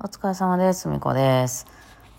お疲れ様です。みこです。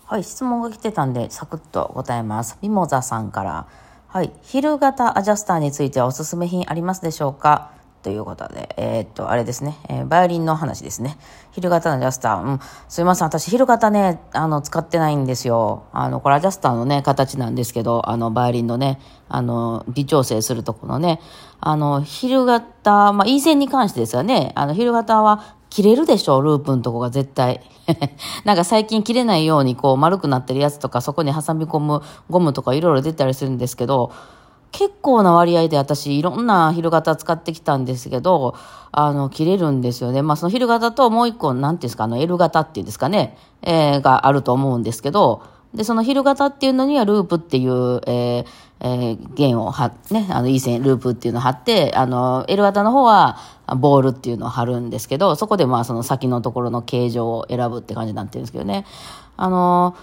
はい、質問が来てたんで、サクッと答えます。ミモザさんから。はい、昼型アジャスターについてはおすすめ品ありますでしょうか？ということで、えーっと、あれですね、えーバイオリンの話ですね。昼型のジャスター。うん、すいません、私、昼型ね、あの、使ってないんですよ。あの、これアジャスターのね、形なんですけど、あの、バイオリンのね、あの、微調整するとこのね、あの、昼型、まあ、E 線に関してですよね、あの、昼型は切れるでしょループのとこが絶対。なんか最近切れないようにこう丸くなってるやつとかそこに挟み込むゴムとかいろいろ出たりするんですけど、結構な割合で私いろんな昼型使ってきたんですけど、あの、切れるんですよね。まあその昼型ともう一個、なんていうんですか、あの L 型っていうんですかね、えーがあると思うんですけど、で、その昼型っていうのにはループっていう、えーえー弦を貼っね、あの、いい線、ループっていうのを貼って、あの、L 型の方は、ボールっていうのを貼るんですけど、そこでまあその先のところの形状を選ぶって感じになってるんですけどね。あの、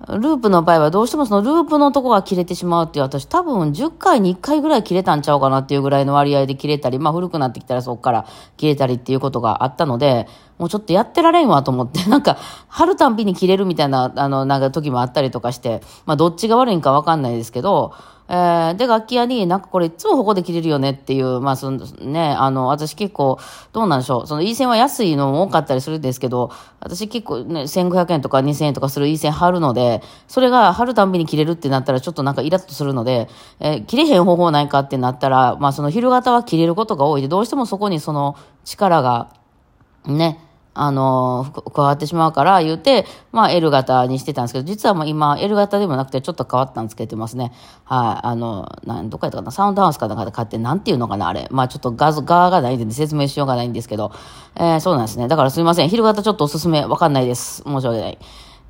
ループの場合はどうしてもそのループのとこが切れてしまうっていう私多分10回に1回ぐらい切れたんちゃうかなっていうぐらいの割合で切れたり、まあ古くなってきたらそこから切れたりっていうことがあったので、もうちょっとやってられんわと思って、なんか貼るたんびに切れるみたいな、あの、なんか時もあったりとかして、まあどっちが悪いんかわかんないですけど、えーで、楽器屋になんかこれいつもここで切れるよねっていう、まあそのね、あの、私結構、どうなんでしょう、その E 線は安いのも多かったりするんですけど、私結構ね、1500円とか2000円とかする E 線貼るので、それが貼るたんびに切れるってなったらちょっとなんかイラッとするので、えー切れへん方法ないかってなったら、まあその昼型は切れることが多いで、どうしてもそこにその力が、ね、あの、加わってしまうから言うて、まあ L 型にしてたんですけど、実はもう今 L 型でもなくてちょっと変わったんつけてますね。はい。あの、なん、どっかやったかなサウンドハウスかなんかで買って、なんていうのかなあれ。まあちょっと画像、側がないんで説明しようがないんですけど、えーそうなんですね。だからすみません。昼型ちょっとおすすめわかんないです。申し訳ない。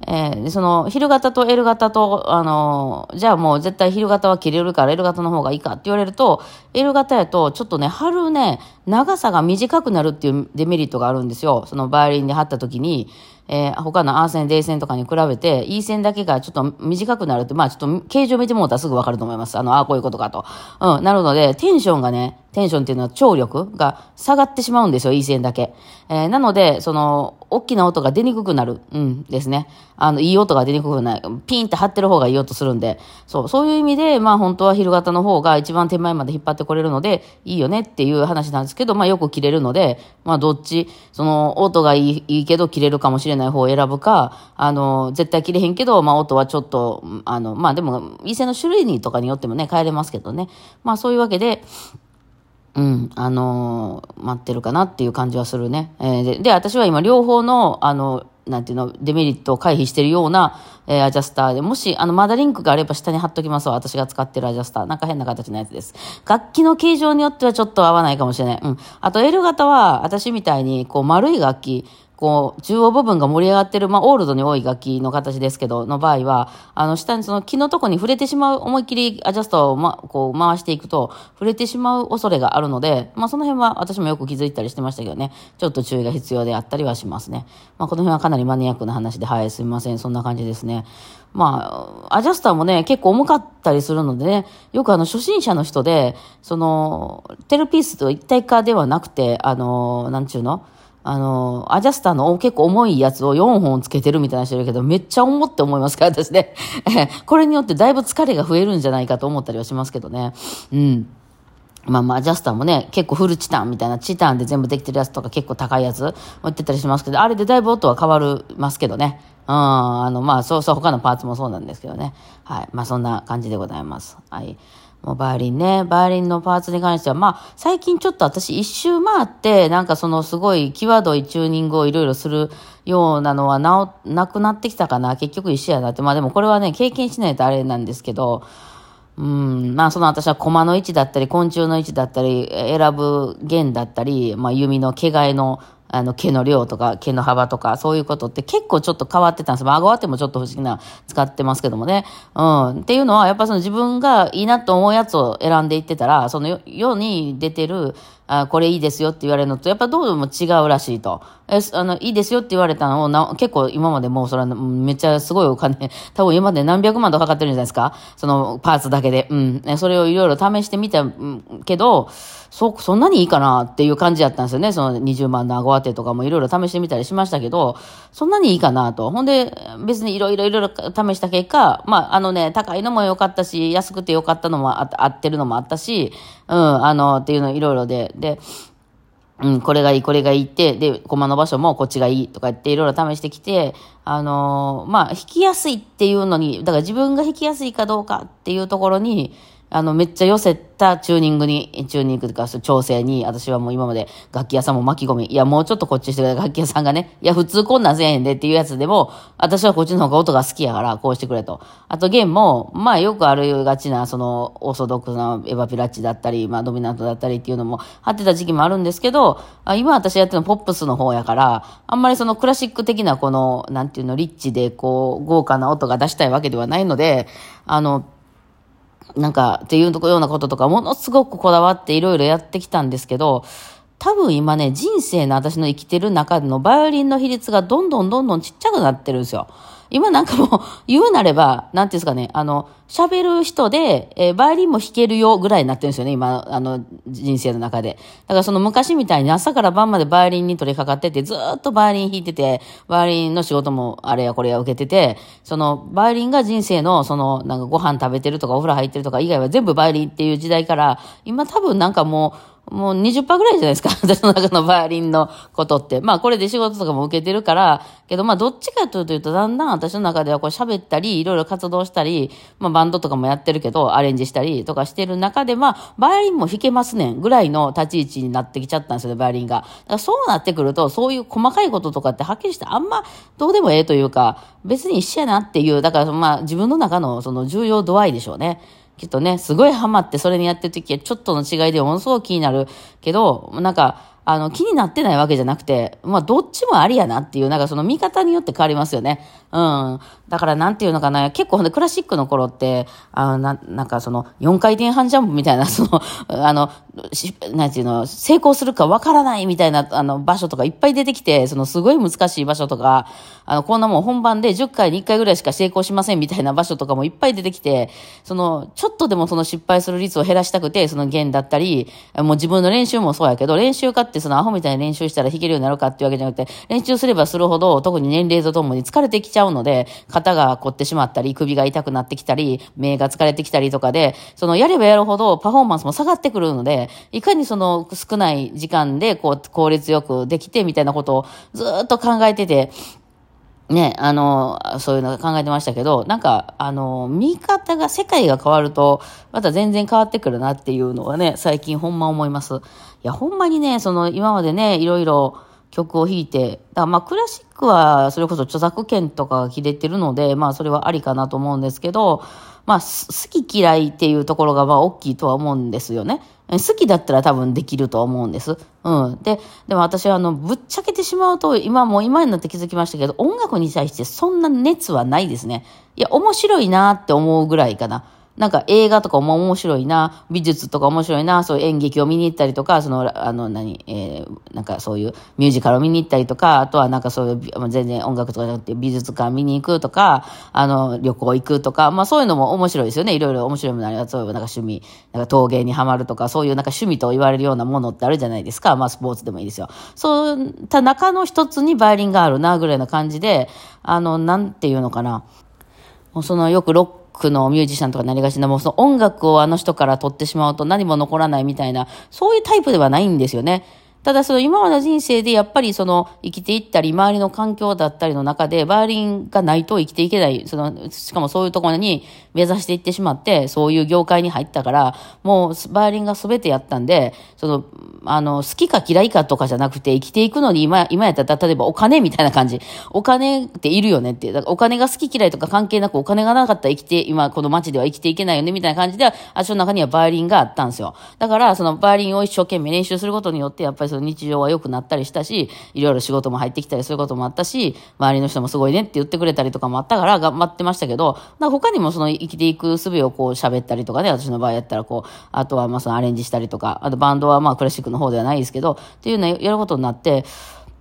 えーその、昼型と L 型と、あのーじゃあもう絶対昼型は切れるから L 型の方がいいかって言われると、L 型やと、ちょっとね、貼るね、長さが短くなるっていうデメリットがあるんですよ。そのバイオリンで貼った時に、えー他の A 線、D 線とかに比べて、E 線だけがちょっと短くなるって、まあちょっと形状見てもらったらすぐわかると思います。あの、ああ、こういうことかと。うん、なるので、テンションがね、テンションっていうのは張力が下がってしまうんですよ、E 線だけ。えーなので、その、大きな音が出にくくなる。うん、ですね。あの、いい音が出にくくない。ピンって張ってる方がいい音するんで。そう、そういう意味で、まあ本当は昼型の方が一番手前まで引っ張ってこれるので、いいよねっていう話なんですけど、まあよく切れるので、まあどっち、その、音がいいいいけど切れるかもしれない方を選ぶか、あの、絶対切れへんけど、まあ音はちょっと、あの、まあでも、店の種類にとかによってもね、変えれますけどね。まあそういうわけで、うん、あの待ってるかなっていう感じはするね。えーで、で、私は今両方の、あの、なんていうの、デメリットを回避してるような、えーアジャスターで、もし、あの、まだリンクがあれば下に貼っときますわ。私が使ってるアジャスター。なんか変な形のやつです。楽器の形状によってはちょっと合わないかもしれない。うん。あと L 型は、私みたいに、こう、丸い楽器、こう、中央部分が盛り上がってる、まあ、オールドに多い楽器の形ですけど、の場合は、あの、下にその木のとこに触れてしまう、思いっきりアジャスターを、ま、こう、回していくと、触れてしまう恐れがあるので、まあ、その辺は私もよく気づいたりしてましたけどね、ちょっと注意が必要であったりはしますね。まあ、この辺はかなりマニアックな話で、はい、すみません、そんな感じですね。まあ、アジャスターもね、結構重かったりするのでね、よくあの、初心者の人で、その、テルピースと一体化ではなくて、あの、なんちゅうの？あの、アジャスターの結構重いやつを4本つけてるみたいな人いるけど、めっちゃ重って思いますから、私ね。これによってだいぶ疲れが増えるんじゃないかと思ったりはしますけどね。うん。まあまあ、ジャスターもね、結構フルチタンみたいな、チタンで全部できてるやつとか結構高いやつ持ってたりしますけど、あれでだいぶ音は変わりますけどね。うん、あの、まあ、そうそう、他のパーツもそうなんですけどね。はい。まあ、そんな感じでございます。はい。もうバイオリンね、バイオリンのパーツに関しては、まあ、最近ちょっと私一周回って、なんかそのすごい際どいチューニングをいろいろするようなのはなお、なくなってきたかな。結局一緒やなって。まあでもこれはね、経験しないとあれなんですけど、うん、まあその私は駒の位置だったり、昆虫の位置だったり、選ぶ弦だったり、まあ弓の毛替えの、あの毛の量とか毛の幅とかそういうことって結構ちょっと変わってたんです。まあ顎当てもちょっと不思議な使ってますけどもね。うん。っていうのはやっぱその自分がいいなと思うやつを選んでいってたら、その世に出てるあこれいいですよって言われるのと、やっぱどうも違うらしいと。え、あの、いいですよって言われたのをな、結構今までもうそれはめっちゃすごいお金、多分今まで何百万とかかってるんじゃないですかそのパーツだけで。うん。それをいろいろ試してみたけど、そ、そんなにいいかなっていう感じやったんですよね。その20万の顎当てとかもいろいろ試してみたりしましたけど、そんなにいいかなと。ほんで、別にいろいろいろ試した結果、まあ、あのね、高いのも良かったし、安くて良かったのもあ合ってるのもあったし、うん、あの、っていうのいろいろで、で、うん、これがいい、これがいいって、で、駒の場所もこっちがいいとか言っていろいろ試してきて、あのー、まあ、弾きやすいっていうのに、だから自分が弾きやすいかどうかっていうところに、あの、めっちゃ寄せたチューニングに、チューニングとか、調整に、私はもう今まで楽器屋さんも巻き込み、いや、もうちょっとこっちしてくれ、楽器屋さんがね、いや、普通こんなんせえへんでっていうやつでも、私はこっちの方が音が好きやから、こうしてくれと。あと、弦も、まあ、よくあるがちな、その、オーソドックスなエヴァピラッチだったり、まあ、ドミナントだったりっていうのも、貼ってた時期もあるんですけど、今私やってるのポップスの方やから、あんまりそのクラシック的なこの、なんていうの、リッチで、こう、豪華な音が出したいわけではないので、あの、なんか、っていうようなこととか、ものすごくこだわっていろいろやってきたんですけど、多分今ね、人生の私の生きてる中でのバイオリンの比率がどんどんどんどんちっちゃくなってるんですよ。今なんかもう、言うなれば、なんていうんですかね、あの、喋る人で、えー、バイオリンも弾けるよぐらいになってるんですよね、今、あの、人生の中で。だからその昔みたいに朝から晩までバイオリンに取り掛かってて、ずっとバイオリン弾いてて、バイオリンの仕事もあれやこれや受けてて、その、バイオリンが人生の、その、なんかご飯食べてるとかお風呂入ってるとか以外は全部バイオリンっていう時代から、今多分なんかもう、もう20%ぐらいじゃないですか。私の中のバイオリンのことって。まあこれで仕事とかも受けてるから、けどまあどっちかというと、だんだん私の中ではこう喋ったり、いろいろ活動したり、まあバンドとかもやってるけど、アレンジしたりとかしてる中で、まあバイオリンも弾けますねんぐらいの立ち位置になってきちゃったんですよね、バイオリンが。だからそうなってくると、そういう細かいこととかってはっきりしてあんまどうでもええというか、別に一緒やなっていう、だからまあ自分の中のその重要度合いでしょうね。きっとね、すごいハマってそれにやってる時はちょっとの違いでものすごく気になるけど、なんか、あの、気になってないわけじゃなくて、まあ、どっちもありやなっていう、なんかその見方によって変わりますよね。うん。だからなんていうのかな、結構ほんでクラシックの頃って、あの、な、なんかその、4回転半ジャンプみたいな、その、あの、しなんていうの、成功するかわからないみたいな、あの、場所とかいっぱい出てきて、その、すごい難しい場所とか、あの、こんなもん本番で10回に1回ぐらいしか成功しませんみたいな場所とかもいっぱい出てきて、その、ちょっとでもその失敗する率を減らしたくて、その弦だったり、もう自分の練習もそうやけど、練習家ってそのアホみたいに練習したら弾けるようになるかっていうわけじゃなくて、練習すればするほど、特に年齢とともに疲れてきちゃうので、肩が凝ってしまったり、首が痛くなってきたり、目が疲れてきたりとかで、そのやればやるほどパフォーマンスも下がってくるので、いかにその少ない時間でこう効率よくできてみたいなことをずっと考えてて、ね、あの、そういうの考えてましたけど、なんか、あの、見方が、世界が変わると、また全然変わってくるなっていうのはね、最近ほんま思います。いや、ほんまにね、その、今までね、いろいろ、曲を弾いて、だまあクラシックはそれこそ著作権とかが切れてるので、まあそれはありかなと思うんですけど、まあ好き嫌いっていうところがまあ大きいとは思うんですよね。好きだったら多分できると思うんです。うん。で、でも私はあの、ぶっちゃけてしまうと、今もう今になって気づきましたけど、音楽に対してそんな熱はないですね。いや、面白いなって思うぐらいかな。なんか映画とかも面白いな、美術とか面白いな、そういう演劇を見に行ったりとか、その、あの、何、えー、なんかそういうミュージカルを見に行ったりとか、あとはなんかそういう、全然音楽とかじゃなくて美術館見に行くとか、あの、旅行行くとか、まあそういうのも面白いですよね。いろいろ面白いものあります。そういうなんか趣味、なんか陶芸にはまるとか、そういうなんか趣味と言われるようなものってあるじゃないですか。まあスポーツでもいいですよ。そうた中の一つにバイリンがあるな、ぐらいな感じで、あの、なんていうのかな。そのよくロックのミュージシャンとかなりがちな、もうその音楽をあの人から取ってしまうと何も残らないみたいな、そういうタイプではないんですよね。ただその今までの人生でやっぱりその生きていったり、周りの環境だったりの中で、バイオリンがないと生きていけない、その、しかもそういうところに目指していってしまって、そういう業界に入ったから、もうバイオリンが全てやったんで、その、あの、好きか嫌いかとかじゃなくて、生きていくのに今、今やったら、例えばお金みたいな感じ。お金っているよねって。だからお金が好き嫌いとか関係なく、お金がなかったら生きて、今この街では生きていけないよねみたいな感じで、足の中にはバイオリンがあったんですよ。だから、そのバイオリンを一生懸命練習することによって、やっぱりそその日常は良くなったりしたし、いろいろ仕事も入ってきたりすることもあったし、周りの人もすごいねって言ってくれたりとかもあったから頑張ってましたけど、他にもその生きていく術をこう喋ったりとかね、私の場合やったらこう、あとはまあそのアレンジしたりとか、あとバンドはまあクラシックの方ではないですけど、っていうのをやることになって、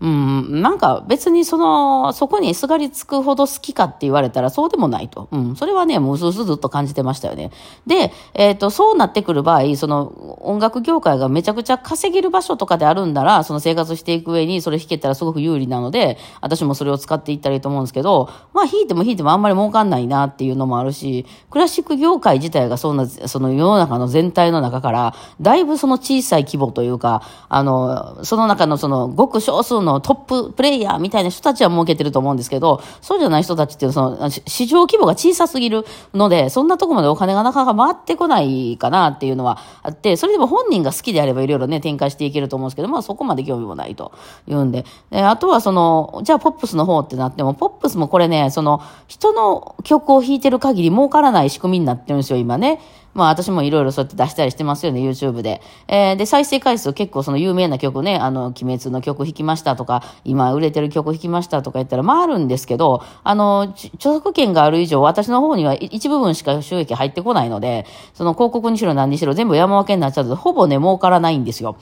うん、なんか別にその、そこにすがりつくほど好きかって言われたらそうでもないと。うん、それはね、もううすうすずっと感じてましたよね。で、えっ、ー、と、そうなってくる場合、その音楽業界がめちゃくちゃ稼げる場所とかであるんだら、その生活していく上にそれ弾けたらすごく有利なので、私もそれを使っていったらいいと思うんですけど、まあ弾いても弾いてもあんまり儲かんないなっていうのもあるし、クラシック業界自体がそんな、その世の中の全体の中から、だいぶその小さい規模というか、あの、その中のそのごく少数のトッププレレイヤーみたいな人たちは儲けてると思うんですけど、そうじゃない人たちっていうのは、市場規模が小さすぎるので、そんなとこまでお金がなかなか回ってこないかなっていうのはあって、それでも本人が好きであればいろいろね、展開していけると思うんですけど、まあそこまで興味もないというんで。であとはその、じゃあポップスの方ってなっても、ポップスもこれね、その、人の曲を弾いてる限り儲からない仕組みになってるんですよ、今ね。まあ私もいろいろそうやって出したりしてますよね、YouTube で。えー、で、再生回数結構その有名な曲ね、あの、鬼滅の曲弾きましたとか、今売れてる曲弾きましたとか言ったら、まああるんですけど、あの、著作権がある以上、私の方には一部分しか収益入ってこないので、その広告にしろ何にしろ全部山分けになっちゃうと、ほぼね、儲からないんですよ。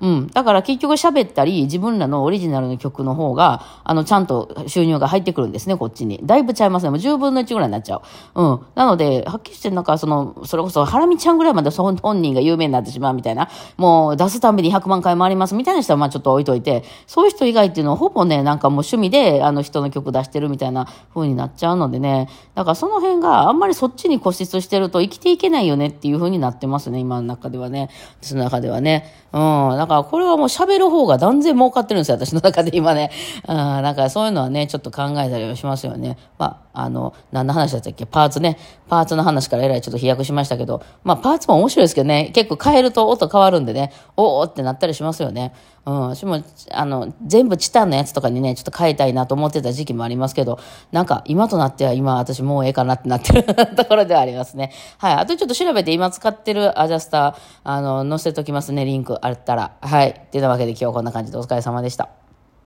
うん。だから結局喋ったり、自分らのオリジナルの曲の方が、あの、ちゃんと収入が入ってくるんですね、こっちに。だいぶちゃいますね。もう10分の1ぐらいになっちゃう。うん。なので、はっきりして、なんかその、それこそ、ハラミちゃんぐらいまで本人が有名になってしまうみたいな、もう出すたびに100万回回りますみたいな人はまあちょっと置いといて、そういう人以外っていうのはほぼね、なんかもう趣味で、あの人の曲出してるみたいな風になっちゃうのでね、だからその辺があんまりそっちに固執してると生きていけないよねっていう風になってますね、今の中ではね。その中ではね。うん。だかこれはもう喋る方が断然儲かってるんですよ、私の中で今ね。うん。なんかそういうのはね、ちょっと考えたりはしますよね。まあ、あの、何の話だったっけ？パーツね。パーツの話からえらいちょっと飛躍しましたけど、まあ、パーツも面白いですけどね、結構変えると音変わるんでね、おーってなったりしますよね。うん、私も、あの、全部チタンのやつとかにね、ちょっと変えたいなと思ってた時期もありますけど、なんか、今となっては今、私もうええかなってなってる ところではありますね。はい。あとちょっと調べて、今使ってるアジャスター、あの、載せときますね、リンクあったら。はい。ってなわけで今日はこんな感じでお疲れ様でした。